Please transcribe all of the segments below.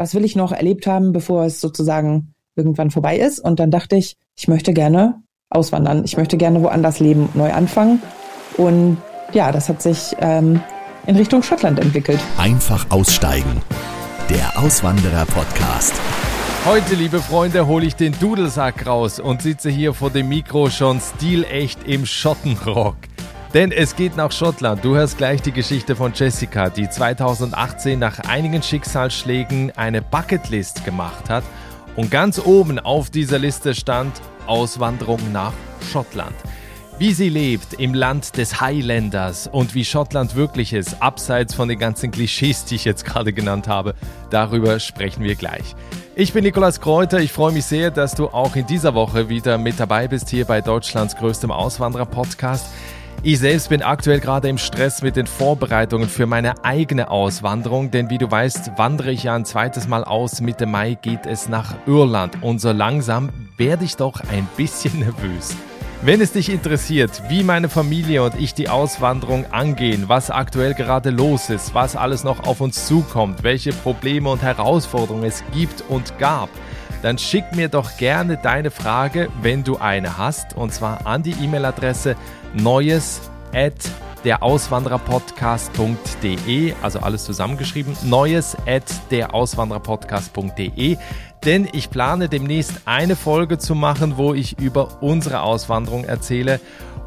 was will ich noch erlebt haben, bevor es sozusagen irgendwann vorbei ist. Und dann dachte ich, ich möchte gerne auswandern. Ich möchte gerne woanders leben, neu anfangen. Und ja, das hat sich ähm, in Richtung Schottland entwickelt. Einfach aussteigen. Der Auswanderer-Podcast. Heute, liebe Freunde, hole ich den Dudelsack raus und sitze hier vor dem Mikro schon stilecht im Schottenrock. Denn es geht nach Schottland. Du hörst gleich die Geschichte von Jessica, die 2018 nach einigen Schicksalsschlägen eine Bucketlist gemacht hat. Und ganz oben auf dieser Liste stand Auswanderung nach Schottland. Wie sie lebt im Land des Highlanders und wie Schottland wirklich ist, abseits von den ganzen Klischees, die ich jetzt gerade genannt habe, darüber sprechen wir gleich. Ich bin Nikolas Kräuter. Ich freue mich sehr, dass du auch in dieser Woche wieder mit dabei bist hier bei Deutschlands größtem Auswanderer-Podcast. Ich selbst bin aktuell gerade im Stress mit den Vorbereitungen für meine eigene Auswanderung, denn wie du weißt, wandere ich ja ein zweites Mal aus. Mitte Mai geht es nach Irland und so langsam werde ich doch ein bisschen nervös. Wenn es dich interessiert, wie meine Familie und ich die Auswanderung angehen, was aktuell gerade los ist, was alles noch auf uns zukommt, welche Probleme und Herausforderungen es gibt und gab, dann schick mir doch gerne deine Frage, wenn du eine hast, und zwar an die E-Mail-Adresse neues at derauswandererpodcast.de, also alles zusammengeschrieben, neues at derauswandererpodcast.de, denn ich plane demnächst eine Folge zu machen, wo ich über unsere Auswanderung erzähle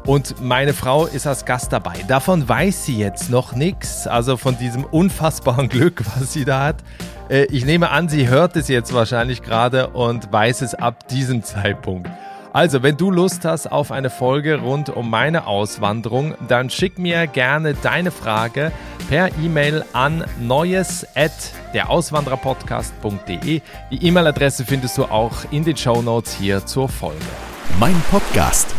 und meine Frau ist als Gast dabei. Davon weiß sie jetzt noch nichts, also von diesem unfassbaren Glück, was sie da hat. Äh, ich nehme an, sie hört es jetzt wahrscheinlich gerade und weiß es ab diesem Zeitpunkt. Also, wenn du Lust hast auf eine Folge rund um meine Auswanderung, dann schick mir gerne deine Frage per E-Mail an neues at derauswandererpodcast.de. Die E-Mail-Adresse findest du auch in den Show Notes hier zur Folge. Mein Podcast.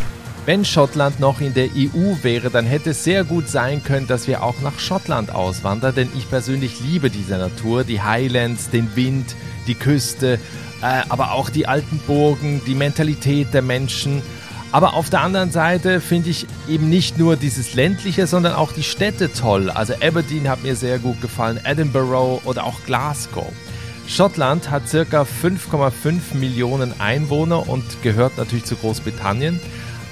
Wenn Schottland noch in der EU wäre, dann hätte es sehr gut sein können, dass wir auch nach Schottland auswandern, denn ich persönlich liebe diese Natur, die Highlands, den Wind, die Küste aber auch die alten Burgen, die Mentalität der Menschen. Aber auf der anderen Seite finde ich eben nicht nur dieses ländliche, sondern auch die Städte toll. Also Aberdeen hat mir sehr gut gefallen, Edinburgh oder auch Glasgow. Schottland hat circa 5,5 Millionen Einwohner und gehört natürlich zu Großbritannien.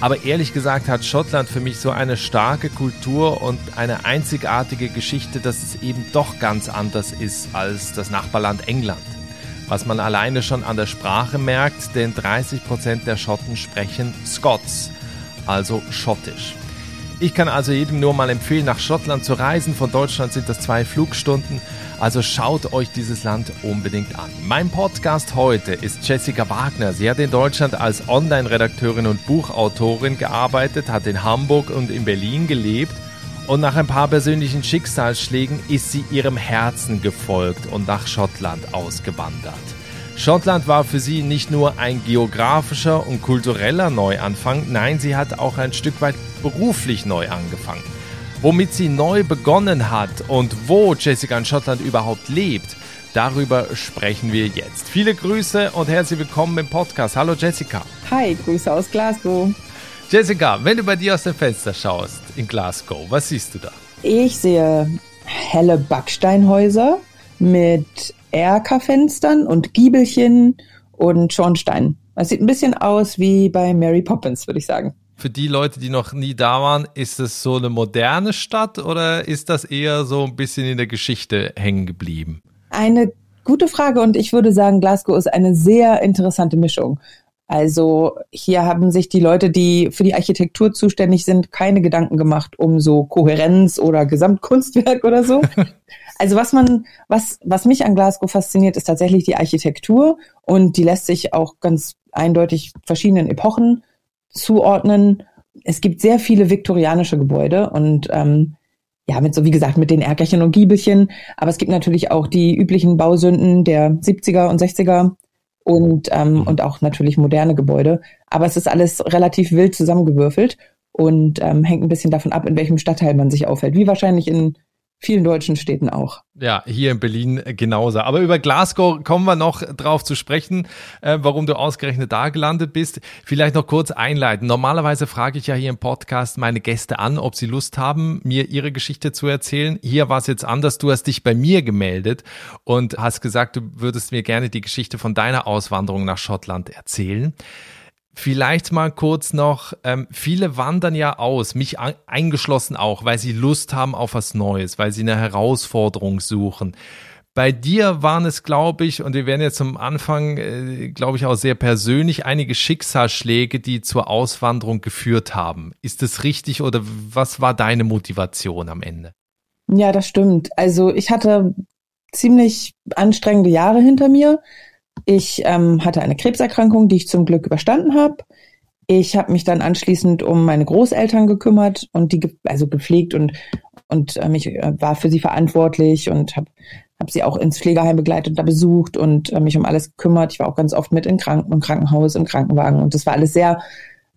Aber ehrlich gesagt hat Schottland für mich so eine starke Kultur und eine einzigartige Geschichte, dass es eben doch ganz anders ist als das Nachbarland England was man alleine schon an der Sprache merkt, denn 30% der Schotten sprechen Scots, also Schottisch. Ich kann also jedem nur mal empfehlen, nach Schottland zu reisen. Von Deutschland sind das zwei Flugstunden. Also schaut euch dieses Land unbedingt an. Mein Podcast heute ist Jessica Wagner. Sie hat in Deutschland als Online-Redakteurin und Buchautorin gearbeitet, hat in Hamburg und in Berlin gelebt und nach ein paar persönlichen Schicksalsschlägen ist sie ihrem Herzen gefolgt und nach Schottland ausgewandert. Schottland war für sie nicht nur ein geografischer und kultureller Neuanfang, nein, sie hat auch ein Stück weit beruflich neu angefangen. Womit sie neu begonnen hat und wo Jessica in Schottland überhaupt lebt, darüber sprechen wir jetzt. Viele Grüße und herzlich willkommen im Podcast. Hallo Jessica. Hi, Grüße aus Glasgow. Jessica, wenn du bei dir aus dem Fenster schaust in Glasgow, was siehst du da? Ich sehe helle Backsteinhäuser mit Erkerfenstern und Giebelchen und Schornsteinen. Es sieht ein bisschen aus wie bei Mary Poppins, würde ich sagen. Für die Leute, die noch nie da waren, ist es so eine moderne Stadt oder ist das eher so ein bisschen in der Geschichte hängen geblieben? Eine gute Frage und ich würde sagen, Glasgow ist eine sehr interessante Mischung. Also hier haben sich die Leute, die für die Architektur zuständig sind, keine Gedanken gemacht um so Kohärenz oder Gesamtkunstwerk oder so. Also was man, was, was mich an Glasgow fasziniert, ist tatsächlich die Architektur und die lässt sich auch ganz eindeutig verschiedenen Epochen zuordnen. Es gibt sehr viele viktorianische Gebäude und ähm, ja, mit so wie gesagt mit den Erkerchen und Giebelchen, aber es gibt natürlich auch die üblichen Bausünden der 70er und 60er und, ähm, mhm. und auch natürlich moderne Gebäude. Aber es ist alles relativ wild zusammengewürfelt und ähm, hängt ein bisschen davon ab, in welchem Stadtteil man sich aufhält. Wie wahrscheinlich in vielen deutschen Städten auch. Ja, hier in Berlin genauso. Aber über Glasgow kommen wir noch drauf zu sprechen, äh, warum du ausgerechnet da gelandet bist. Vielleicht noch kurz einleiten. Normalerweise frage ich ja hier im Podcast meine Gäste an, ob sie Lust haben, mir ihre Geschichte zu erzählen. Hier war es jetzt anders. Du hast dich bei mir gemeldet und hast gesagt, du würdest mir gerne die Geschichte von deiner Auswanderung nach Schottland erzählen. Vielleicht mal kurz noch, ähm, viele wandern ja aus, mich eingeschlossen auch, weil sie Lust haben auf was Neues, weil sie eine Herausforderung suchen. Bei dir waren es, glaube ich, und wir werden jetzt zum Anfang, äh, glaube ich, auch sehr persönlich, einige Schicksalsschläge, die zur Auswanderung geführt haben. Ist das richtig oder was war deine Motivation am Ende? Ja, das stimmt. Also ich hatte ziemlich anstrengende Jahre hinter mir. Ich ähm, hatte eine Krebserkrankung, die ich zum Glück überstanden habe. Ich habe mich dann anschließend um meine Großeltern gekümmert und die also gepflegt und und äh, mich äh, war für sie verantwortlich und habe hab sie auch ins Pflegeheim begleitet und da besucht und äh, mich um alles gekümmert. Ich war auch ganz oft mit in Kranken im Krankenhaus, im Krankenwagen und das war alles sehr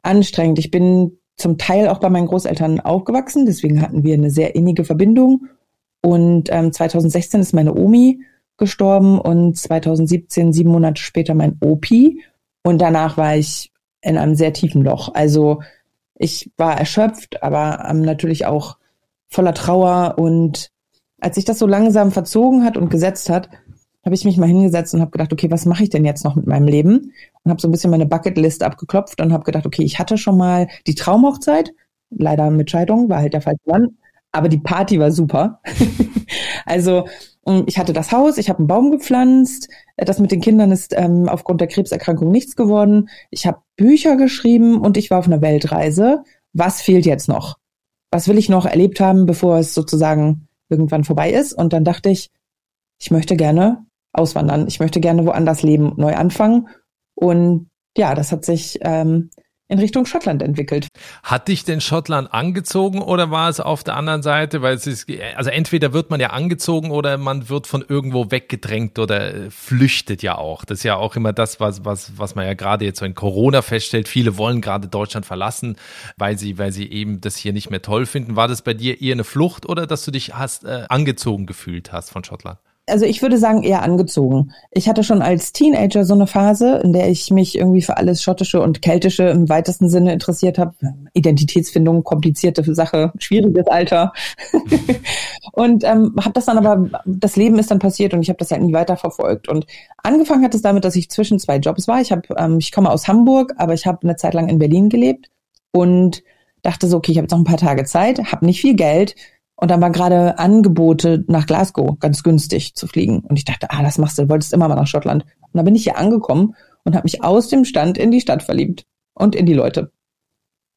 anstrengend. Ich bin zum Teil auch bei meinen Großeltern aufgewachsen, deswegen hatten wir eine sehr innige Verbindung. Und ähm, 2016 ist meine Omi gestorben und 2017, sieben Monate später, mein Opi. Und danach war ich in einem sehr tiefen Loch. Also ich war erschöpft, aber natürlich auch voller Trauer. Und als sich das so langsam verzogen hat und gesetzt hat, habe ich mich mal hingesetzt und habe gedacht, okay, was mache ich denn jetzt noch mit meinem Leben? Und habe so ein bisschen meine Bucketlist abgeklopft und habe gedacht, okay, ich hatte schon mal die Traumhochzeit, leider mit Scheidung, war halt der falsche Mann, aber die Party war super. also ich hatte das Haus, ich habe einen Baum gepflanzt. Das mit den Kindern ist ähm, aufgrund der Krebserkrankung nichts geworden. Ich habe Bücher geschrieben und ich war auf einer Weltreise. Was fehlt jetzt noch? Was will ich noch erlebt haben, bevor es sozusagen irgendwann vorbei ist? Und dann dachte ich, ich möchte gerne auswandern. Ich möchte gerne woanders leben, neu anfangen. Und ja, das hat sich ähm, in Richtung Schottland entwickelt. Hat dich denn Schottland angezogen oder war es auf der anderen Seite? Weil es ist, also entweder wird man ja angezogen oder man wird von irgendwo weggedrängt oder äh, flüchtet ja auch. Das ist ja auch immer das, was, was, was man ja gerade jetzt so in Corona feststellt. Viele wollen gerade Deutschland verlassen, weil sie, weil sie eben das hier nicht mehr toll finden. War das bei dir eher eine Flucht oder dass du dich hast äh, angezogen gefühlt hast von Schottland? Also ich würde sagen eher angezogen. Ich hatte schon als Teenager so eine Phase, in der ich mich irgendwie für alles Schottische und Keltische im weitesten Sinne interessiert habe. Identitätsfindung, komplizierte Sache, schwieriges Alter. und ähm, habe das dann aber, das Leben ist dann passiert und ich habe das halt nie weiter verfolgt. Und angefangen hat es damit, dass ich zwischen zwei Jobs war. Ich habe, ähm, ich komme aus Hamburg, aber ich habe eine Zeit lang in Berlin gelebt und dachte so, okay, ich habe jetzt noch ein paar Tage Zeit, habe nicht viel Geld und dann war gerade Angebote nach Glasgow ganz günstig zu fliegen. Und ich dachte, ah, das machst du, du wolltest immer mal nach Schottland. Und dann bin ich hier angekommen und habe mich aus dem Stand in die Stadt verliebt und in die Leute.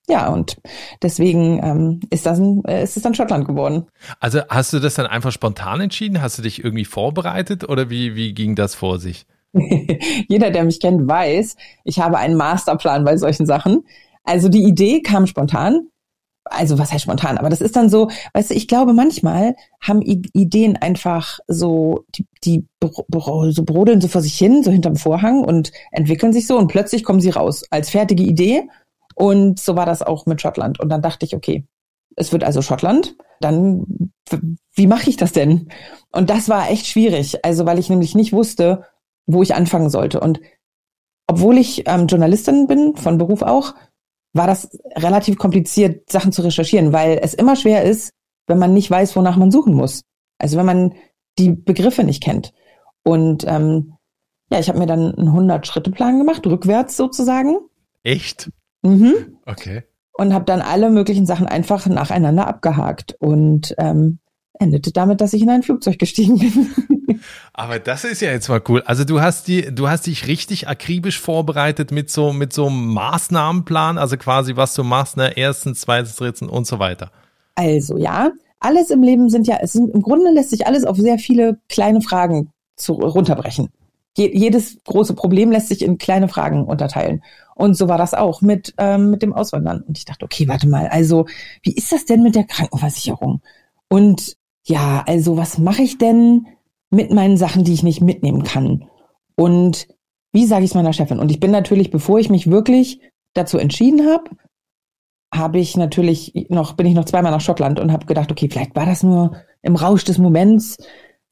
Ja, und deswegen ähm, ist, das ein, äh, ist es dann Schottland geworden. Also hast du das dann einfach spontan entschieden? Hast du dich irgendwie vorbereitet oder wie, wie ging das vor sich? Jeder, der mich kennt, weiß, ich habe einen Masterplan bei solchen Sachen. Also die Idee kam spontan also was heißt spontan, aber das ist dann so, weißt du, ich glaube manchmal haben Ideen einfach so, die, die so brodeln so vor sich hin, so hinterm Vorhang und entwickeln sich so und plötzlich kommen sie raus als fertige Idee. Und so war das auch mit Schottland. Und dann dachte ich, okay, es wird also Schottland, dann wie mache ich das denn? Und das war echt schwierig, also weil ich nämlich nicht wusste, wo ich anfangen sollte. Und obwohl ich ähm, Journalistin bin, von Beruf auch, war das relativ kompliziert, Sachen zu recherchieren, weil es immer schwer ist, wenn man nicht weiß, wonach man suchen muss. Also wenn man die Begriffe nicht kennt. Und ähm, ja, ich habe mir dann einen 100-Schritte-Plan gemacht, rückwärts sozusagen. Echt? Mhm. Okay. Und habe dann alle möglichen Sachen einfach nacheinander abgehakt und ähm, endete damit, dass ich in ein Flugzeug gestiegen bin. Aber das ist ja jetzt mal cool. Also du hast die, du hast dich richtig akribisch vorbereitet mit so, mit so einem Maßnahmenplan, also quasi was du machst, ne, erstens, zweitens, drittens und so weiter. Also ja, alles im Leben sind ja, es sind, im Grunde lässt sich alles auf sehr viele kleine Fragen zu, runterbrechen. Je, jedes große Problem lässt sich in kleine Fragen unterteilen. Und so war das auch mit, ähm, mit dem Auswandern. Und ich dachte, okay, warte mal, also wie ist das denn mit der Krankenversicherung? Und ja, also was mache ich denn mit meinen Sachen, die ich nicht mitnehmen kann? Und wie sage ich es meiner Chefin? Und ich bin natürlich, bevor ich mich wirklich dazu entschieden habe, habe ich natürlich noch, bin ich noch zweimal nach Schottland und habe gedacht, okay, vielleicht war das nur im Rausch des Moments.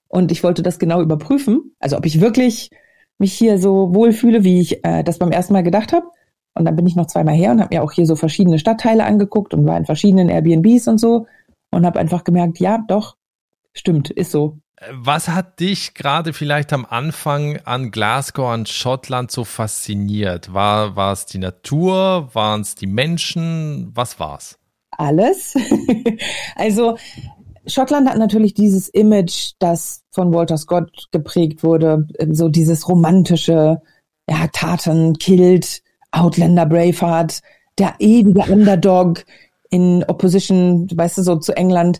Und ich wollte das genau überprüfen. Also ob ich wirklich mich hier so wohlfühle, wie ich äh, das beim ersten Mal gedacht habe. Und dann bin ich noch zweimal her und habe mir auch hier so verschiedene Stadtteile angeguckt und war in verschiedenen Airbnbs und so und habe einfach gemerkt, ja, doch, stimmt, ist so. Was hat dich gerade vielleicht am Anfang an Glasgow, an Schottland so fasziniert? War, war es die Natur? Waren es die Menschen? Was war's? Alles. also Schottland hat natürlich dieses Image, das von Walter Scott geprägt wurde, so dieses romantische, ja, Taten, Kilt, Outlander, Braveheart, der ewige Underdog in Opposition, weißt du, so zu England.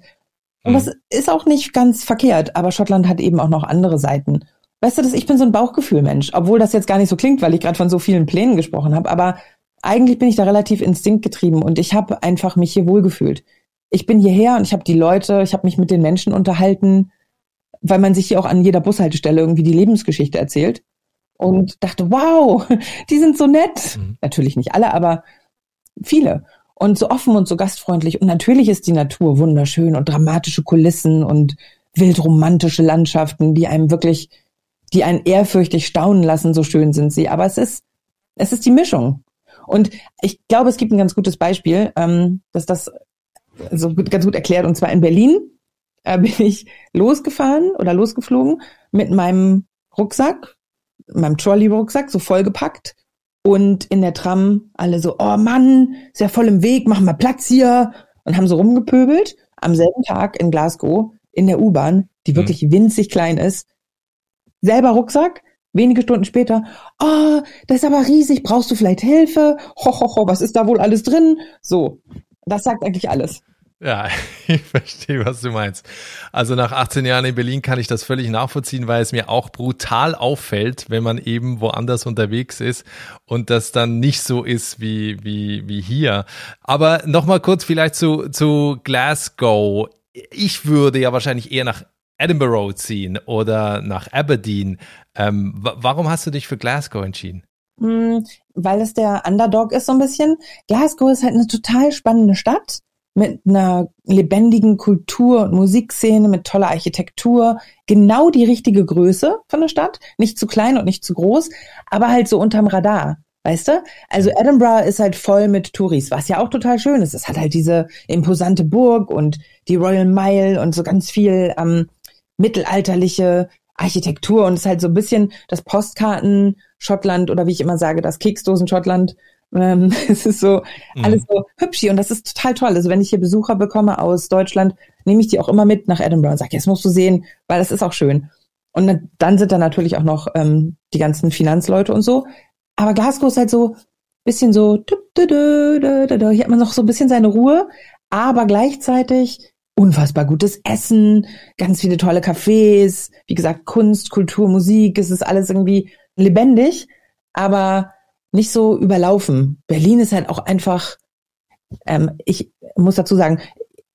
Und das mhm. ist auch nicht ganz verkehrt, aber Schottland hat eben auch noch andere Seiten. Weißt du, das, ich bin so ein Bauchgefühlmensch, obwohl das jetzt gar nicht so klingt, weil ich gerade von so vielen Plänen gesprochen habe, aber eigentlich bin ich da relativ instinktgetrieben und ich habe einfach mich hier wohlgefühlt ich bin hierher und ich habe die Leute, ich habe mich mit den Menschen unterhalten, weil man sich hier auch an jeder Bushaltestelle irgendwie die Lebensgeschichte erzählt und dachte, wow, die sind so nett. Mhm. Natürlich nicht alle, aber viele. Und so offen und so gastfreundlich. Und natürlich ist die Natur wunderschön und dramatische Kulissen und wildromantische Landschaften, die einem wirklich, die einen ehrfürchtig staunen lassen, so schön sind sie. Aber es ist, es ist die Mischung. Und ich glaube, es gibt ein ganz gutes Beispiel, ähm, dass das so ganz gut erklärt. Und zwar in Berlin äh, bin ich losgefahren oder losgeflogen mit meinem Rucksack, meinem Trolley-Rucksack, so vollgepackt. Und in der Tram alle so, oh Mann, ist ja voll im Weg, machen wir Platz hier. Und haben so rumgepöbelt. Am selben Tag in Glasgow in der U-Bahn, die mhm. wirklich mhm. winzig klein ist. Selber Rucksack, wenige Stunden später, oh, das ist aber riesig, brauchst du vielleicht Hilfe? Ho, ho, ho, was ist da wohl alles drin? So, das sagt eigentlich alles. Ja, ich verstehe, was du meinst. Also nach 18 Jahren in Berlin kann ich das völlig nachvollziehen, weil es mir auch brutal auffällt, wenn man eben woanders unterwegs ist und das dann nicht so ist wie, wie, wie hier. Aber nochmal kurz vielleicht zu, zu Glasgow. Ich würde ja wahrscheinlich eher nach Edinburgh ziehen oder nach Aberdeen. Ähm, warum hast du dich für Glasgow entschieden? Hm, weil es der Underdog ist so ein bisschen. Glasgow ist halt eine total spannende Stadt mit einer lebendigen Kultur- und Musikszene, mit toller Architektur, genau die richtige Größe von der Stadt, nicht zu klein und nicht zu groß, aber halt so unterm Radar. Weißt du? Also Edinburgh ist halt voll mit Touris, was ja auch total schön ist. Es hat halt diese imposante Burg und die Royal Mile und so ganz viel ähm, mittelalterliche Architektur und es ist halt so ein bisschen das Postkarten Schottland oder wie ich immer sage, das Keksdosen Schottland ähm, es ist so mhm. alles so hübsch hier und das ist total toll. Also wenn ich hier Besucher bekomme aus Deutschland, nehme ich die auch immer mit nach Edinburgh und sage, jetzt musst du sehen, weil das ist auch schön. Und dann sind da natürlich auch noch ähm, die ganzen Finanzleute und so. Aber Glasgow ist halt so bisschen so, hier hat man noch so ein bisschen seine Ruhe, aber gleichzeitig unfassbar gutes Essen, ganz viele tolle Cafés, wie gesagt, Kunst, Kultur, Musik, es ist alles irgendwie lebendig, aber nicht so überlaufen. Berlin ist halt auch einfach, ähm, ich muss dazu sagen,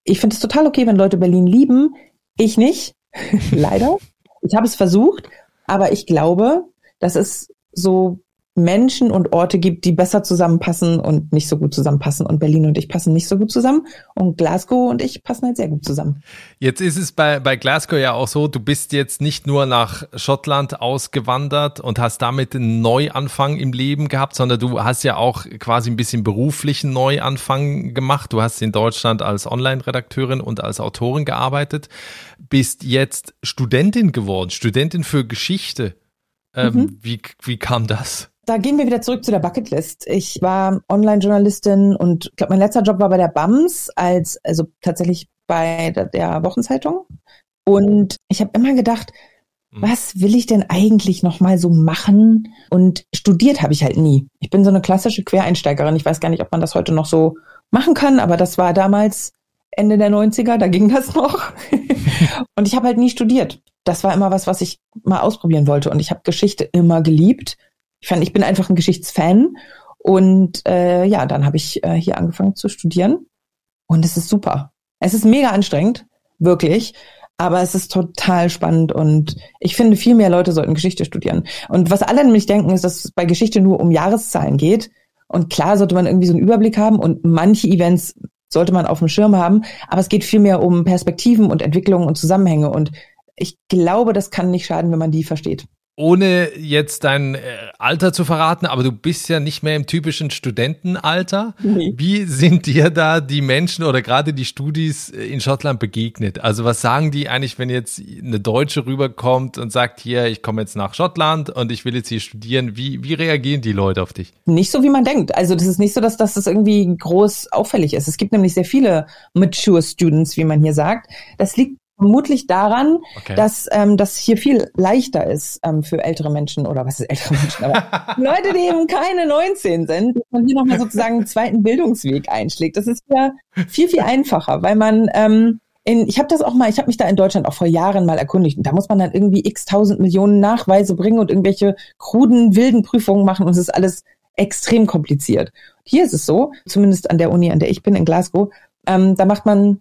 ich finde es total okay, wenn Leute Berlin lieben. Ich nicht, leider. Ich habe es versucht, aber ich glaube, das ist so Menschen und Orte gibt, die besser zusammenpassen und nicht so gut zusammenpassen. Und Berlin und ich passen nicht so gut zusammen. Und Glasgow und ich passen halt sehr gut zusammen. Jetzt ist es bei, bei Glasgow ja auch so, du bist jetzt nicht nur nach Schottland ausgewandert und hast damit einen Neuanfang im Leben gehabt, sondern du hast ja auch quasi ein bisschen beruflichen Neuanfang gemacht. Du hast in Deutschland als Online-Redakteurin und als Autorin gearbeitet, bist jetzt Studentin geworden, Studentin für Geschichte. Ähm, mhm. wie, wie kam das? Da gehen wir wieder zurück zu der Bucketlist. Ich war Online-Journalistin und ich glaube, mein letzter Job war bei der BAMS als, also tatsächlich bei der, der Wochenzeitung. Und ich habe immer gedacht, mhm. was will ich denn eigentlich noch mal so machen? Und studiert habe ich halt nie. Ich bin so eine klassische Quereinsteigerin. Ich weiß gar nicht, ob man das heute noch so machen kann, aber das war damals Ende der 90er, da ging das noch. und ich habe halt nie studiert. Das war immer was, was ich mal ausprobieren wollte. Und ich habe Geschichte immer geliebt ich fand, ich bin einfach ein Geschichtsfan. Und äh, ja, dann habe ich äh, hier angefangen zu studieren. Und es ist super. Es ist mega anstrengend, wirklich. Aber es ist total spannend und ich finde, viel mehr Leute sollten Geschichte studieren. Und was alle nämlich denken, ist, dass es bei Geschichte nur um Jahreszahlen geht. Und klar sollte man irgendwie so einen Überblick haben und manche Events sollte man auf dem Schirm haben. Aber es geht vielmehr um Perspektiven und Entwicklungen und Zusammenhänge. Und ich glaube, das kann nicht schaden, wenn man die versteht ohne jetzt dein äh, Alter zu verraten, aber du bist ja nicht mehr im typischen Studentenalter. Nee. Wie sind dir da die Menschen oder gerade die Studis äh, in Schottland begegnet? Also was sagen die eigentlich, wenn jetzt eine Deutsche rüberkommt und sagt, hier, ich komme jetzt nach Schottland und ich will jetzt hier studieren. Wie, wie reagieren die Leute auf dich? Nicht so, wie man denkt. Also das ist nicht so, dass, dass das irgendwie groß auffällig ist. Es gibt nämlich sehr viele mature Students, wie man hier sagt. Das liegt vermutlich daran, okay. dass ähm, das hier viel leichter ist ähm, für ältere Menschen oder was ist ältere Menschen, aber Leute, die eben keine 19 sind, dass man hier nochmal sozusagen einen zweiten Bildungsweg einschlägt. Das ist ja viel, viel einfacher, weil man ähm, in, ich habe das auch mal, ich habe mich da in Deutschland auch vor Jahren mal erkundigt und da muss man dann irgendwie x tausend Millionen Nachweise bringen und irgendwelche kruden, wilden Prüfungen machen und es ist alles extrem kompliziert. Hier ist es so, zumindest an der Uni, an der ich bin in Glasgow, ähm, da macht man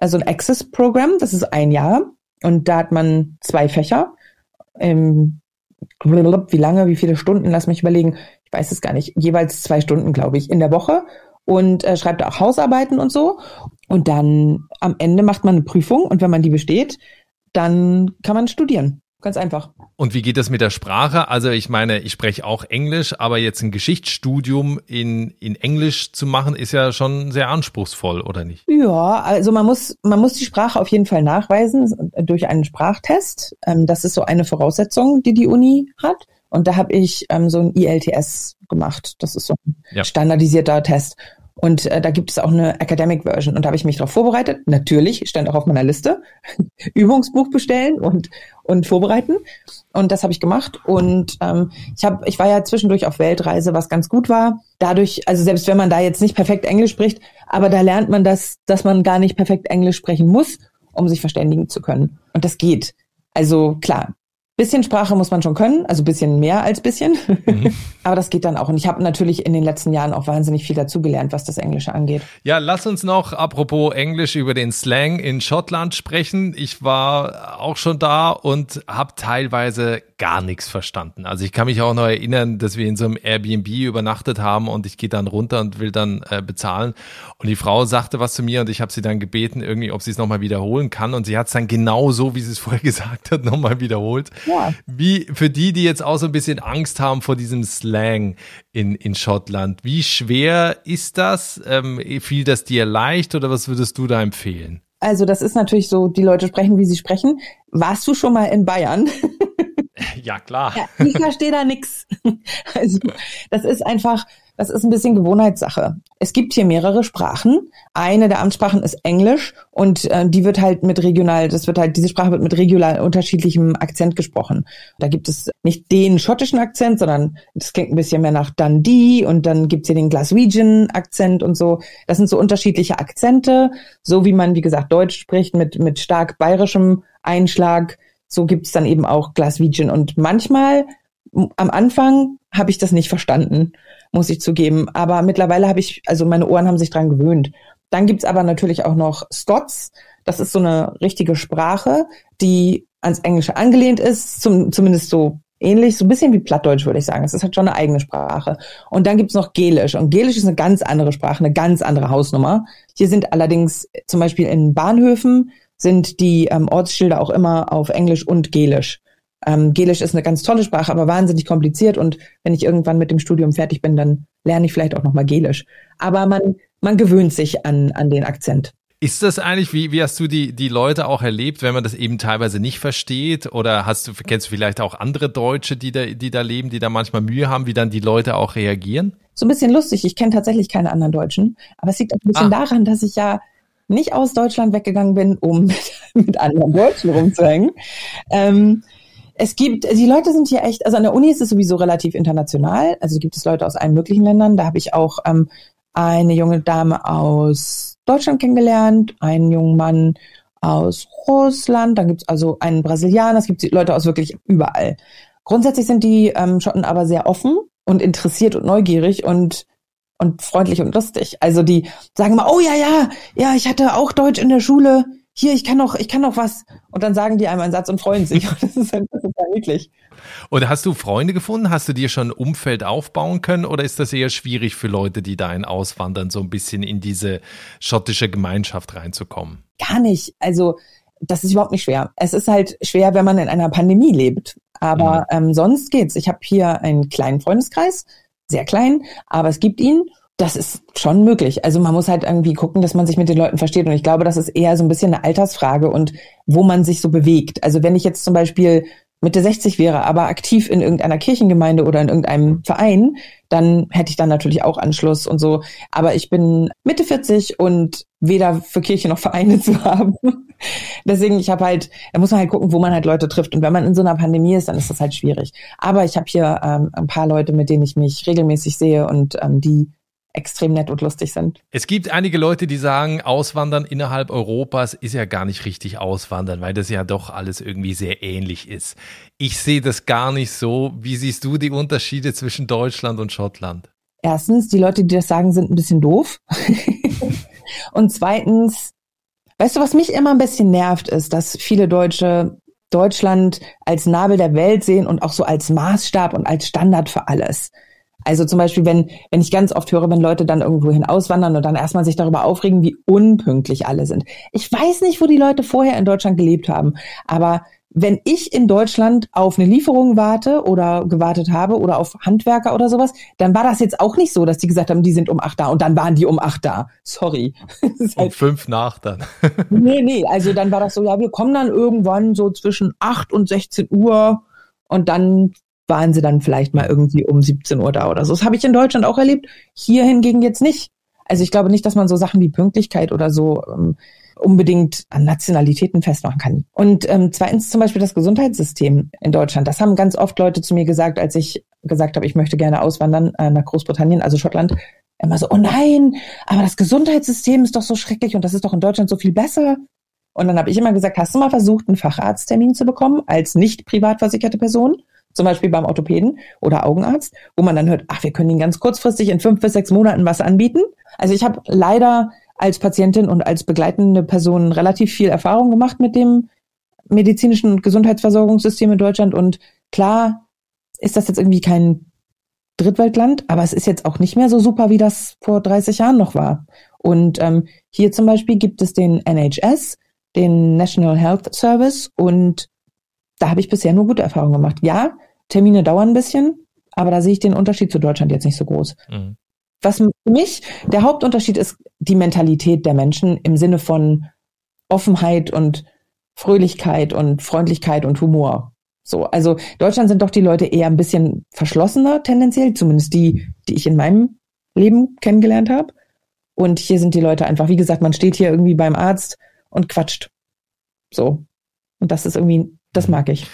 also ein Access-Programm, das ist ein Jahr und da hat man zwei Fächer. Ähm, wie lange, wie viele Stunden, lass mich überlegen, ich weiß es gar nicht, jeweils zwei Stunden, glaube ich, in der Woche und äh, schreibt auch Hausarbeiten und so. Und dann am Ende macht man eine Prüfung und wenn man die besteht, dann kann man studieren. Ganz einfach. Und wie geht das mit der Sprache? Also ich meine, ich spreche auch Englisch, aber jetzt ein Geschichtsstudium in, in Englisch zu machen, ist ja schon sehr anspruchsvoll, oder nicht? Ja, also man muss, man muss die Sprache auf jeden Fall nachweisen durch einen Sprachtest. Ähm, das ist so eine Voraussetzung, die die Uni hat. Und da habe ich ähm, so ein ILTS gemacht. Das ist so ein ja. standardisierter Test. Und äh, da gibt es auch eine Academic Version. Und da habe ich mich darauf vorbereitet. Natürlich, stand auch auf meiner Liste. Übungsbuch bestellen und, und vorbereiten. Und das habe ich gemacht. Und ähm, ich habe, ich war ja zwischendurch auf Weltreise, was ganz gut war. Dadurch, also selbst wenn man da jetzt nicht perfekt Englisch spricht, aber da lernt man das, dass man gar nicht perfekt Englisch sprechen muss, um sich verständigen zu können. Und das geht. Also klar, Bisschen Sprache muss man schon können, also bisschen mehr als bisschen. Mhm. Aber das geht dann auch. Und ich habe natürlich in den letzten Jahren auch wahnsinnig viel dazugelernt, was das Englische angeht. Ja, lass uns noch, apropos Englisch, über den Slang in Schottland sprechen. Ich war auch schon da und habe teilweise gar nichts verstanden. Also ich kann mich auch noch erinnern, dass wir in so einem Airbnb übernachtet haben und ich gehe dann runter und will dann äh, bezahlen. Und die Frau sagte was zu mir und ich habe sie dann gebeten, irgendwie, ob sie es nochmal wiederholen kann. Und sie hat es dann genau so, wie sie es vorher gesagt hat, nochmal wiederholt. Ja. Wie für die, die jetzt auch so ein bisschen Angst haben vor diesem Slang in, in Schottland, wie schwer ist das? Ähm, fiel das dir leicht oder was würdest du da empfehlen? Also das ist natürlich so, die Leute sprechen, wie sie sprechen. Warst du schon mal in Bayern? Ja, klar. Ja, ich verstehe da nix. Also, das ist einfach, das ist ein bisschen Gewohnheitssache. Es gibt hier mehrere Sprachen. Eine der Amtssprachen ist Englisch und äh, die wird halt mit regional, das wird halt, diese Sprache wird mit regional unterschiedlichem Akzent gesprochen. Da gibt es nicht den schottischen Akzent, sondern das klingt ein bisschen mehr nach Dundee und dann gibt's hier den Glaswegian-Akzent und so. Das sind so unterschiedliche Akzente, so wie man, wie gesagt, Deutsch spricht mit, mit stark bayerischem Einschlag so gibt's dann eben auch Glaswegian. Und manchmal, am Anfang, habe ich das nicht verstanden, muss ich zugeben. Aber mittlerweile habe ich, also meine Ohren haben sich dran gewöhnt. Dann gibt's aber natürlich auch noch Scots. Das ist so eine richtige Sprache, die ans Englische angelehnt ist, zum, zumindest so ähnlich, so ein bisschen wie Plattdeutsch, würde ich sagen. Es ist halt schon eine eigene Sprache. Und dann gibt's noch Gälisch. Und Gälisch ist eine ganz andere Sprache, eine ganz andere Hausnummer. Hier sind allerdings zum Beispiel in Bahnhöfen sind die ähm, Ortsschilder auch immer auf Englisch und Gälisch. Ähm, Gälisch ist eine ganz tolle Sprache, aber wahnsinnig kompliziert und wenn ich irgendwann mit dem Studium fertig bin, dann lerne ich vielleicht auch nochmal Gälisch. Aber man, man gewöhnt sich an, an den Akzent. Ist das eigentlich, wie, wie hast du die, die Leute auch erlebt, wenn man das eben teilweise nicht versteht? Oder hast du, kennst du vielleicht auch andere Deutsche, die da, die da leben, die da manchmal Mühe haben, wie dann die Leute auch reagieren? So ein bisschen lustig. Ich kenne tatsächlich keine anderen Deutschen. Aber es liegt auch ein bisschen ah. daran, dass ich ja nicht aus Deutschland weggegangen bin, um mit, mit anderen Deutschen rumzuhängen. Ähm, es gibt, die Leute sind hier echt, also an der Uni ist es sowieso relativ international. Also gibt es Leute aus allen möglichen Ländern. Da habe ich auch ähm, eine junge Dame aus Deutschland kennengelernt, einen jungen Mann aus Russland, dann gibt es also einen Brasilianer, es gibt Leute aus wirklich überall. Grundsätzlich sind die ähm, Schotten aber sehr offen und interessiert und neugierig und und freundlich und lustig. Also die sagen mal, oh ja, ja, ja, ich hatte auch Deutsch in der Schule. hier, ich kann noch, ich kann noch was. Und dann sagen die einem einen Satz und freuen sich. das ist einfach total niedlich. Und hast du Freunde gefunden? Hast du dir schon ein Umfeld aufbauen können? Oder ist das eher schwierig für Leute, die dahin auswandern, so ein bisschen in diese schottische Gemeinschaft reinzukommen? Gar nicht. Also, das ist überhaupt nicht schwer. Es ist halt schwer, wenn man in einer Pandemie lebt. Aber mhm. ähm, sonst geht's. Ich habe hier einen kleinen Freundeskreis, sehr klein, aber es gibt ihn das ist schon möglich. Also man muss halt irgendwie gucken, dass man sich mit den Leuten versteht. Und ich glaube, das ist eher so ein bisschen eine Altersfrage und wo man sich so bewegt. Also wenn ich jetzt zum Beispiel Mitte 60 wäre, aber aktiv in irgendeiner Kirchengemeinde oder in irgendeinem Verein, dann hätte ich dann natürlich auch Anschluss und so. Aber ich bin Mitte 40 und weder für Kirche noch Vereine zu haben. Deswegen, ich habe halt, da muss man halt gucken, wo man halt Leute trifft. Und wenn man in so einer Pandemie ist, dann ist das halt schwierig. Aber ich habe hier ähm, ein paar Leute, mit denen ich mich regelmäßig sehe und ähm, die extrem nett und lustig sind. Es gibt einige Leute, die sagen, Auswandern innerhalb Europas ist ja gar nicht richtig Auswandern, weil das ja doch alles irgendwie sehr ähnlich ist. Ich sehe das gar nicht so. Wie siehst du die Unterschiede zwischen Deutschland und Schottland? Erstens, die Leute, die das sagen, sind ein bisschen doof. und zweitens, weißt du, was mich immer ein bisschen nervt, ist, dass viele Deutsche Deutschland als Nabel der Welt sehen und auch so als Maßstab und als Standard für alles. Also zum Beispiel, wenn, wenn ich ganz oft höre, wenn Leute dann irgendwohin auswandern und dann erstmal sich darüber aufregen, wie unpünktlich alle sind. Ich weiß nicht, wo die Leute vorher in Deutschland gelebt haben, aber wenn ich in Deutschland auf eine Lieferung warte oder gewartet habe oder auf Handwerker oder sowas, dann war das jetzt auch nicht so, dass die gesagt haben, die sind um acht da und dann waren die um acht da. Sorry. Halt um fünf nach dann. nee, nee, also dann war das so, ja, wir kommen dann irgendwann so zwischen acht und 16 Uhr und dann waren sie dann vielleicht mal irgendwie um 17 Uhr da oder so. Das habe ich in Deutschland auch erlebt. Hier hingegen jetzt nicht. Also ich glaube nicht, dass man so Sachen wie Pünktlichkeit oder so ähm, unbedingt an Nationalitäten festmachen kann. Und ähm, zweitens zum Beispiel das Gesundheitssystem in Deutschland. Das haben ganz oft Leute zu mir gesagt, als ich gesagt habe, ich möchte gerne auswandern äh, nach Großbritannien, also Schottland. Immer so, oh nein, aber das Gesundheitssystem ist doch so schrecklich und das ist doch in Deutschland so viel besser. Und dann habe ich immer gesagt, hast du mal versucht, einen Facharzttermin zu bekommen als nicht privat versicherte Person? Zum Beispiel beim Orthopäden oder Augenarzt, wo man dann hört, ach, wir können Ihnen ganz kurzfristig in fünf bis sechs Monaten was anbieten. Also ich habe leider als Patientin und als begleitende Person relativ viel Erfahrung gemacht mit dem medizinischen und Gesundheitsversorgungssystem in Deutschland. Und klar ist das jetzt irgendwie kein Drittweltland, aber es ist jetzt auch nicht mehr so super, wie das vor 30 Jahren noch war. Und ähm, hier zum Beispiel gibt es den NHS, den National Health Service, und da habe ich bisher nur gute Erfahrungen gemacht. Ja, Termine dauern ein bisschen, aber da sehe ich den Unterschied zu Deutschland jetzt nicht so groß. Mhm. Was für mich der Hauptunterschied ist, die Mentalität der Menschen im Sinne von Offenheit und Fröhlichkeit und Freundlichkeit und Humor. So, also Deutschland sind doch die Leute eher ein bisschen verschlossener tendenziell, zumindest die, die ich in meinem Leben kennengelernt habe. Und hier sind die Leute einfach, wie gesagt, man steht hier irgendwie beim Arzt und quatscht. So. Und das ist irgendwie das mag ich.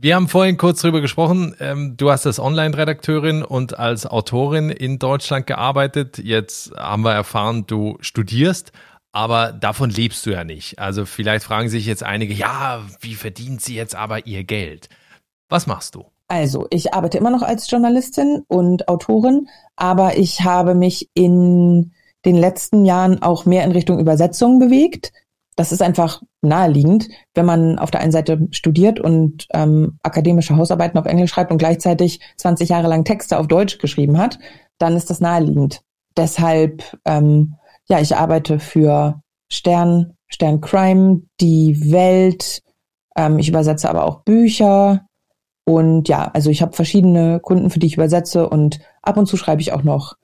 Wir haben vorhin kurz drüber gesprochen. Ähm, du hast als Online-Redakteurin und als Autorin in Deutschland gearbeitet. Jetzt haben wir erfahren, du studierst, aber davon lebst du ja nicht. Also vielleicht fragen sich jetzt einige, ja, wie verdient sie jetzt aber ihr Geld? Was machst du? Also, ich arbeite immer noch als Journalistin und Autorin, aber ich habe mich in den letzten Jahren auch mehr in Richtung Übersetzung bewegt das ist einfach naheliegend, wenn man auf der einen Seite studiert und ähm, akademische Hausarbeiten auf Englisch schreibt und gleichzeitig 20 Jahre lang Texte auf Deutsch geschrieben hat, dann ist das naheliegend. Deshalb, ähm, ja, ich arbeite für Stern, Stern Crime, die Welt. Ähm, ich übersetze aber auch Bücher. Und ja, also ich habe verschiedene Kunden, für die ich übersetze und ab und zu schreibe ich auch noch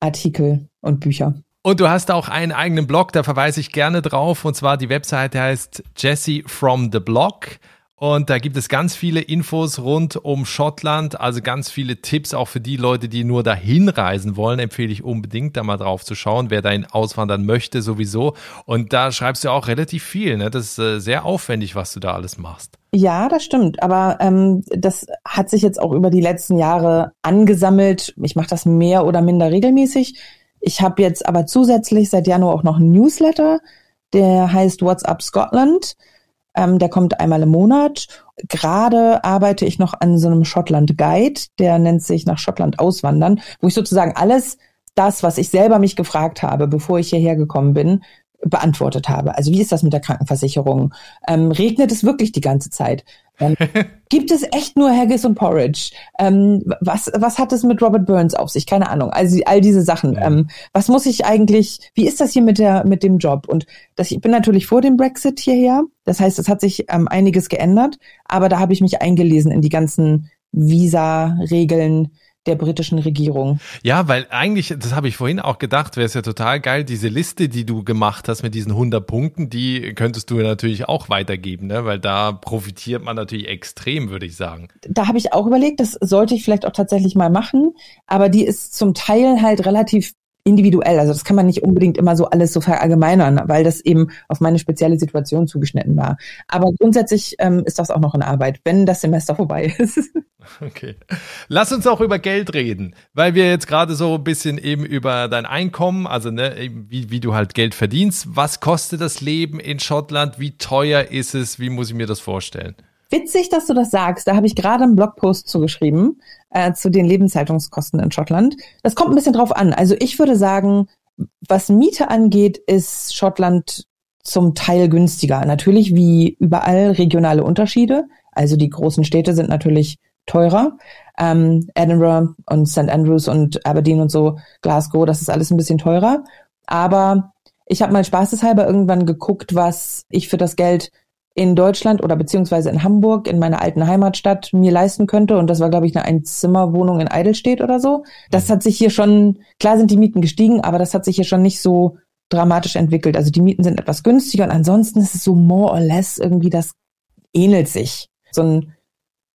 Artikel und Bücher. Und du hast auch einen eigenen Blog, da verweise ich gerne drauf. Und zwar die Webseite heißt Jesse from the Blog. Und da gibt es ganz viele Infos rund um Schottland, also ganz viele Tipps auch für die Leute, die nur dahin reisen wollen, empfehle ich unbedingt da mal drauf zu schauen, wer dahin auswandern möchte sowieso. Und da schreibst du auch relativ viel, ne? Das ist äh, sehr aufwendig, was du da alles machst. Ja, das stimmt. Aber ähm, das hat sich jetzt auch über die letzten Jahre angesammelt. Ich mache das mehr oder minder regelmäßig. Ich habe jetzt aber zusätzlich seit Januar auch noch einen Newsletter, der heißt What's Up Scotland. Ähm, der kommt einmal im Monat. Gerade arbeite ich noch an so einem Schottland Guide, der nennt sich nach Schottland auswandern, wo ich sozusagen alles das, was ich selber mich gefragt habe, bevor ich hierher gekommen bin, beantwortet habe. Also wie ist das mit der Krankenversicherung? Ähm, regnet es wirklich die ganze Zeit? Ähm, gibt es echt nur Haggis und Porridge? Ähm, was, was hat es mit Robert Burns auf sich? Keine Ahnung. Also all diese Sachen. Ja. Ähm, was muss ich eigentlich, wie ist das hier mit der, mit dem Job? Und das, ich bin natürlich vor dem Brexit hierher. Das heißt, es hat sich ähm, einiges geändert, aber da habe ich mich eingelesen in die ganzen Visa-Regeln, der britischen Regierung. Ja, weil eigentlich, das habe ich vorhin auch gedacht, wäre es ja total geil, diese Liste, die du gemacht hast mit diesen 100 Punkten, die könntest du natürlich auch weitergeben, ne? weil da profitiert man natürlich extrem, würde ich sagen. Da habe ich auch überlegt, das sollte ich vielleicht auch tatsächlich mal machen, aber die ist zum Teil halt relativ individuell. Also das kann man nicht unbedingt immer so alles so verallgemeinern, weil das eben auf meine spezielle Situation zugeschnitten war. Aber grundsätzlich ähm, ist das auch noch in Arbeit, wenn das Semester vorbei ist. Okay. Lass uns auch über Geld reden, weil wir jetzt gerade so ein bisschen eben über dein Einkommen, also ne, wie, wie du halt Geld verdienst. Was kostet das Leben in Schottland? Wie teuer ist es? Wie muss ich mir das vorstellen? Witzig, dass du das sagst. Da habe ich gerade einen Blogpost zugeschrieben äh, zu den Lebenshaltungskosten in Schottland. Das kommt ein bisschen drauf an. Also ich würde sagen, was Miete angeht, ist Schottland zum Teil günstiger. Natürlich wie überall regionale Unterschiede. Also die großen Städte sind natürlich teurer. Ähm, Edinburgh und St. Andrews und Aberdeen und so, Glasgow, das ist alles ein bisschen teurer. Aber ich habe mal spaßeshalber irgendwann geguckt, was ich für das Geld in Deutschland oder beziehungsweise in Hamburg, in meiner alten Heimatstadt, mir leisten könnte. Und das war, glaube ich, eine Einzimmerwohnung in Eidelstedt oder so. Das mhm. hat sich hier schon, klar sind die Mieten gestiegen, aber das hat sich hier schon nicht so dramatisch entwickelt. Also die Mieten sind etwas günstiger und ansonsten ist es so more or less irgendwie, das ähnelt sich. So ein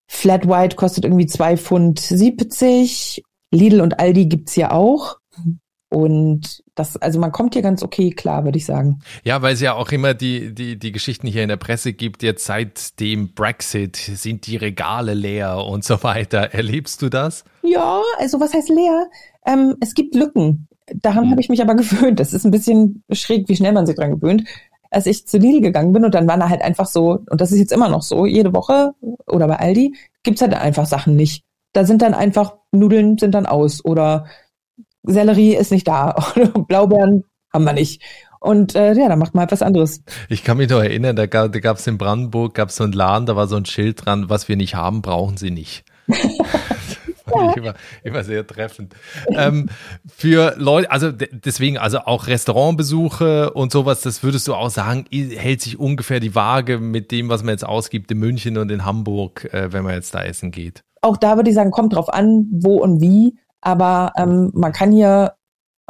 Flat White kostet irgendwie zwei Pfund siebzig. Lidl und Aldi gibt's hier auch. Und das, also man kommt hier ganz okay klar, würde ich sagen. Ja, weil es ja auch immer die, die, die Geschichten hier in der Presse gibt, jetzt seit dem Brexit sind die Regale leer und so weiter. Erlebst du das? Ja, also was heißt leer? Ähm, es gibt Lücken. Daran hm. habe ich mich aber gewöhnt. Das ist ein bisschen schräg, wie schnell man sich dran gewöhnt. Als ich zu Lidl gegangen bin und dann waren da halt einfach so, und das ist jetzt immer noch so, jede Woche oder bei Aldi gibt's halt einfach Sachen nicht. Da sind dann einfach Nudeln sind dann aus oder Sellerie ist nicht da Blaubeeren haben wir nicht. Und äh, ja, dann macht man halt was anderes. Ich kann mich noch erinnern, da gab da in Brandenburg gab's so einen Laden, da war so ein Schild dran, was wir nicht haben, brauchen Sie nicht. ja. immer, immer sehr treffend. ähm, für Leute, also deswegen, also auch Restaurantbesuche und sowas, das würdest du auch sagen, hält sich ungefähr die Waage mit dem, was man jetzt ausgibt in München und in Hamburg, äh, wenn man jetzt da essen geht. Auch da würde ich sagen, kommt drauf an, wo und wie. Aber ähm, man kann hier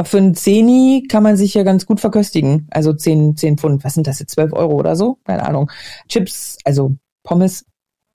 für einen Zehni kann man sich ja ganz gut verköstigen. Also zehn, zehn Pfund, was sind das jetzt, zwölf Euro oder so? Keine Ahnung. Chips, also Pommes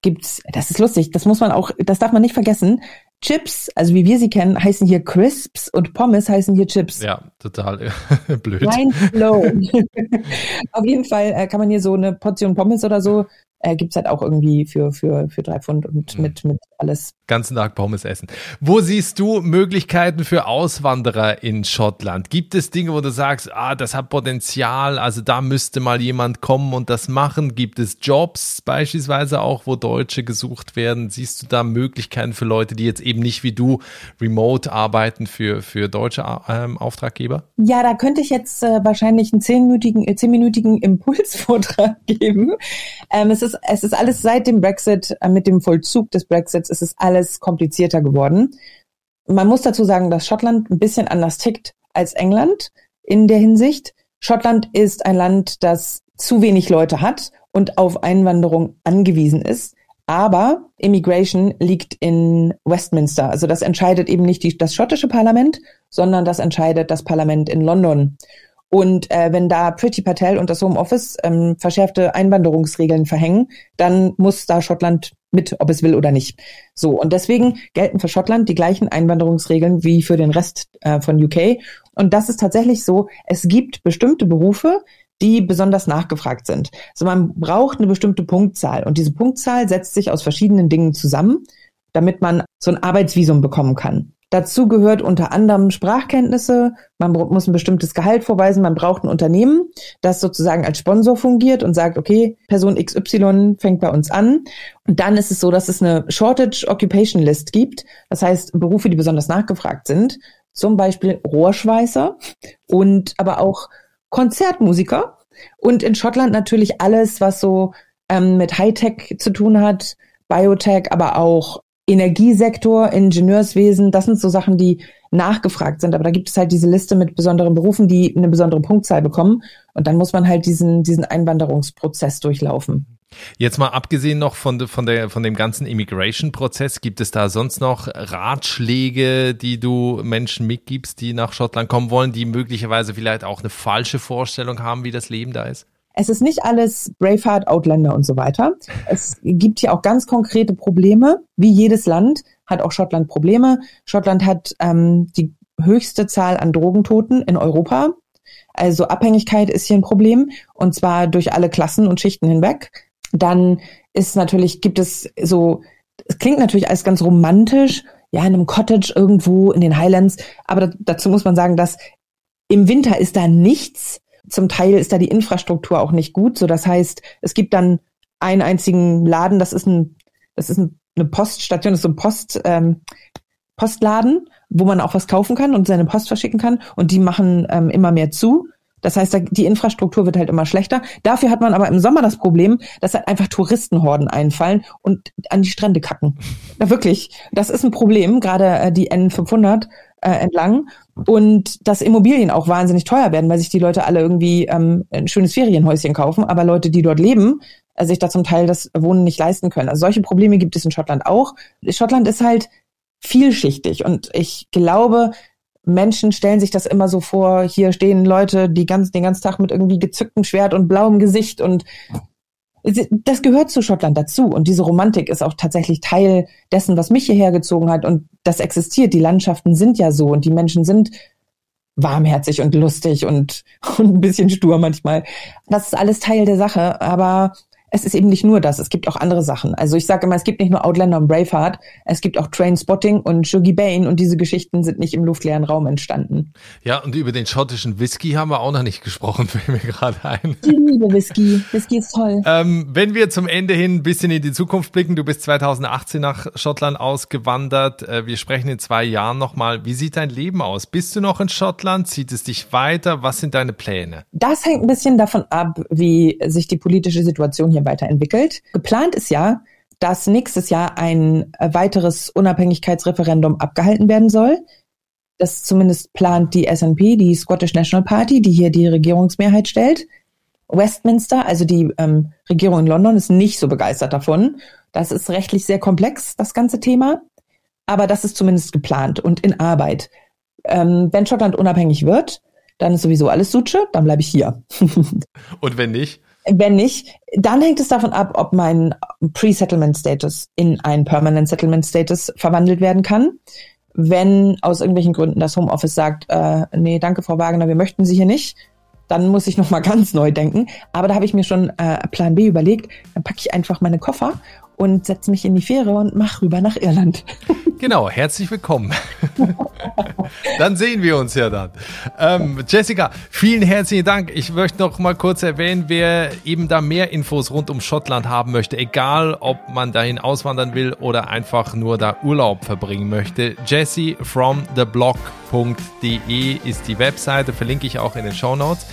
gibt's, das ist lustig, das muss man auch, das darf man nicht vergessen. Chips, also wie wir sie kennen, heißen hier Crisps und Pommes heißen hier Chips. Ja, total blöd. Mind blown. Auf jeden Fall äh, kann man hier so eine Portion Pommes oder so äh, gibt halt auch irgendwie für, für, für drei Pfund und mhm. mit, mit alles. Ganzen Tag Pommes essen. Wo siehst du Möglichkeiten für Auswanderer in Schottland? Gibt es Dinge, wo du sagst, ah, das hat Potenzial, also da müsste mal jemand kommen und das machen? Gibt es Jobs beispielsweise auch, wo Deutsche gesucht werden? Siehst du da Möglichkeiten für Leute, die jetzt eben nicht wie du remote arbeiten für, für deutsche ähm, Auftraggeber? Ja, da könnte ich jetzt äh, wahrscheinlich einen zehnminütigen, äh, zehnminütigen Impulsvortrag geben. Ähm, es ist ist, es ist alles seit dem Brexit, äh, mit dem Vollzug des Brexits, ist es alles komplizierter geworden. Man muss dazu sagen, dass Schottland ein bisschen anders tickt als England in der Hinsicht. Schottland ist ein Land, das zu wenig Leute hat und auf Einwanderung angewiesen ist. Aber Immigration liegt in Westminster. Also das entscheidet eben nicht die, das schottische Parlament, sondern das entscheidet das Parlament in London. Und äh, wenn da Pretty Patel und das Home Office ähm, verschärfte Einwanderungsregeln verhängen, dann muss da Schottland mit, ob es will oder nicht. So, und deswegen gelten für Schottland die gleichen Einwanderungsregeln wie für den Rest äh, von UK. Und das ist tatsächlich so, es gibt bestimmte Berufe, die besonders nachgefragt sind. Also man braucht eine bestimmte Punktzahl und diese Punktzahl setzt sich aus verschiedenen Dingen zusammen, damit man so ein Arbeitsvisum bekommen kann. Dazu gehört unter anderem Sprachkenntnisse. Man muss ein bestimmtes Gehalt vorweisen. Man braucht ein Unternehmen, das sozusagen als Sponsor fungiert und sagt, okay, Person XY fängt bei uns an. Und dann ist es so, dass es eine Shortage Occupation List gibt. Das heißt, Berufe, die besonders nachgefragt sind. Zum Beispiel Rohrschweißer und aber auch Konzertmusiker und in Schottland natürlich alles, was so ähm, mit Hightech zu tun hat, Biotech, aber auch Energiesektor, Ingenieurswesen. Das sind so Sachen, die nachgefragt sind. Aber da gibt es halt diese Liste mit besonderen Berufen, die eine besondere Punktzahl bekommen. Und dann muss man halt diesen, diesen Einwanderungsprozess durchlaufen. Jetzt mal abgesehen noch von, von, der, von dem ganzen Immigration-Prozess, gibt es da sonst noch Ratschläge, die du Menschen mitgibst, die nach Schottland kommen wollen, die möglicherweise vielleicht auch eine falsche Vorstellung haben, wie das Leben da ist? Es ist nicht alles Braveheart, Outlander und so weiter. Es gibt hier auch ganz konkrete Probleme. Wie jedes Land hat auch Schottland Probleme. Schottland hat ähm, die höchste Zahl an Drogentoten in Europa. Also Abhängigkeit ist hier ein Problem und zwar durch alle Klassen und Schichten hinweg. Dann ist natürlich, gibt es so, es klingt natürlich alles ganz romantisch, ja, in einem Cottage irgendwo in den Highlands, aber dazu muss man sagen, dass im Winter ist da nichts. Zum Teil ist da die Infrastruktur auch nicht gut. So, das heißt, es gibt dann einen einzigen Laden, das ist ein, das ist ein, eine Poststation, das ist so ein Post, ähm, Postladen, wo man auch was kaufen kann und seine Post verschicken kann. Und die machen ähm, immer mehr zu. Das heißt, die Infrastruktur wird halt immer schlechter. Dafür hat man aber im Sommer das Problem, dass halt einfach Touristenhorden einfallen und an die Strände kacken. Na wirklich, das ist ein Problem, gerade äh, die N500 äh, entlang. Und dass Immobilien auch wahnsinnig teuer werden, weil sich die Leute alle irgendwie ähm, ein schönes Ferienhäuschen kaufen, aber Leute, die dort leben, äh, sich da zum Teil das Wohnen nicht leisten können. Also solche Probleme gibt es in Schottland auch. Schottland ist halt vielschichtig und ich glaube, Menschen stellen sich das immer so vor, hier stehen Leute, die ganz, den ganzen Tag mit irgendwie gezücktem Schwert und blauem Gesicht und das gehört zu Schottland dazu und diese Romantik ist auch tatsächlich Teil dessen, was mich hierher gezogen hat und das existiert. Die Landschaften sind ja so und die Menschen sind warmherzig und lustig und, und ein bisschen stur manchmal. Das ist alles Teil der Sache, aber es ist eben nicht nur das, es gibt auch andere Sachen. Also ich sage immer, es gibt nicht nur Outlander und Braveheart, es gibt auch Trainspotting und Shuggy Bane und diese Geschichten sind nicht im luftleeren Raum entstanden. Ja, und über den schottischen Whisky haben wir auch noch nicht gesprochen, fällt mir gerade ein. Ich liebe Whisky. Whisky ist toll. Ähm, wenn wir zum Ende hin ein bisschen in die Zukunft blicken, du bist 2018 nach Schottland ausgewandert. Äh, wir sprechen in zwei Jahren nochmal. Wie sieht dein Leben aus? Bist du noch in Schottland? Zieht es dich weiter? Was sind deine Pläne? Das hängt ein bisschen davon ab, wie sich die politische Situation hier Studien weiterentwickelt. Geplant ist ja, dass nächstes Jahr ein weiteres Unabhängigkeitsreferendum abgehalten werden soll. Das zumindest plant die SNP, die Scottish National Party, die hier die Regierungsmehrheit stellt. Westminster, also die ähm, Regierung in London, ist nicht so begeistert davon. Das ist rechtlich sehr komplex, das ganze Thema. Aber das ist zumindest geplant und in Arbeit. Ähm, wenn Schottland unabhängig wird, dann ist sowieso alles Sutsche, dann bleibe ich hier. und wenn nicht? Wenn nicht, dann hängt es davon ab, ob mein Pre-Settlement Status in einen Permanent Settlement Status verwandelt werden kann. Wenn aus irgendwelchen Gründen das Homeoffice sagt, äh, nee, danke Frau Wagner, wir möchten Sie hier nicht, dann muss ich noch mal ganz neu denken. Aber da habe ich mir schon äh, Plan B überlegt. Dann packe ich einfach meine Koffer und setze mich in die Fähre und mach rüber nach Irland. Genau, herzlich willkommen. dann sehen wir uns ja dann. Ähm, Jessica, vielen herzlichen Dank. Ich möchte noch mal kurz erwähnen, wer eben da mehr Infos rund um Schottland haben möchte, egal ob man dahin auswandern will oder einfach nur da Urlaub verbringen möchte. Jessie from the blog.de ist die Webseite, verlinke ich auch in den Show Notes.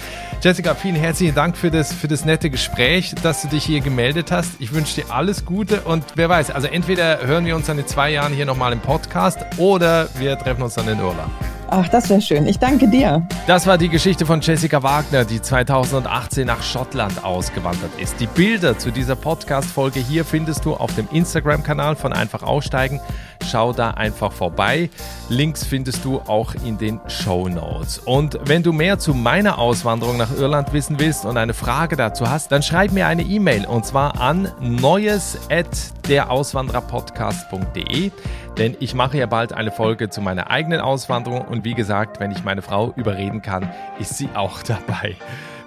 Jessica, vielen herzlichen Dank für das, für das nette Gespräch, dass du dich hier gemeldet hast. Ich wünsche dir alles Gute und wer weiß, also entweder hören wir uns dann in zwei Jahren hier nochmal im Podcast oder wir treffen uns dann in Urlaub. Ach, das wäre schön. Ich danke dir. Das war die Geschichte von Jessica Wagner, die 2018 nach Schottland ausgewandert ist. Die Bilder zu dieser Podcast-Folge hier findest du auf dem Instagram-Kanal von Einfach Aussteigen. Schau da einfach vorbei. Links findest du auch in den Show Notes. Und wenn du mehr zu meiner Auswanderung nach Irland wissen willst und eine Frage dazu hast, dann schreib mir eine E-Mail und zwar an neues@derauswandererpodcast.de denn ich mache ja bald eine Folge zu meiner eigenen Auswanderung und wie gesagt, wenn ich meine Frau überreden kann, ist sie auch dabei.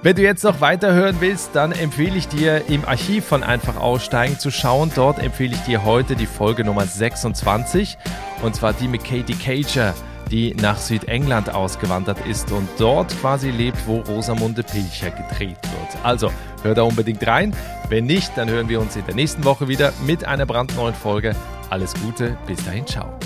Wenn du jetzt noch weiterhören willst, dann empfehle ich dir im Archiv von Einfach Aussteigen zu schauen. Dort empfehle ich dir heute die Folge Nummer 26 und zwar die mit Katie Cager, die nach Südengland ausgewandert ist und dort quasi lebt, wo Rosamunde Pilcher gedreht wird. Also hör da unbedingt rein. Wenn nicht, dann hören wir uns in der nächsten Woche wieder mit einer brandneuen Folge. Alles Gute, bis dahin, ciao.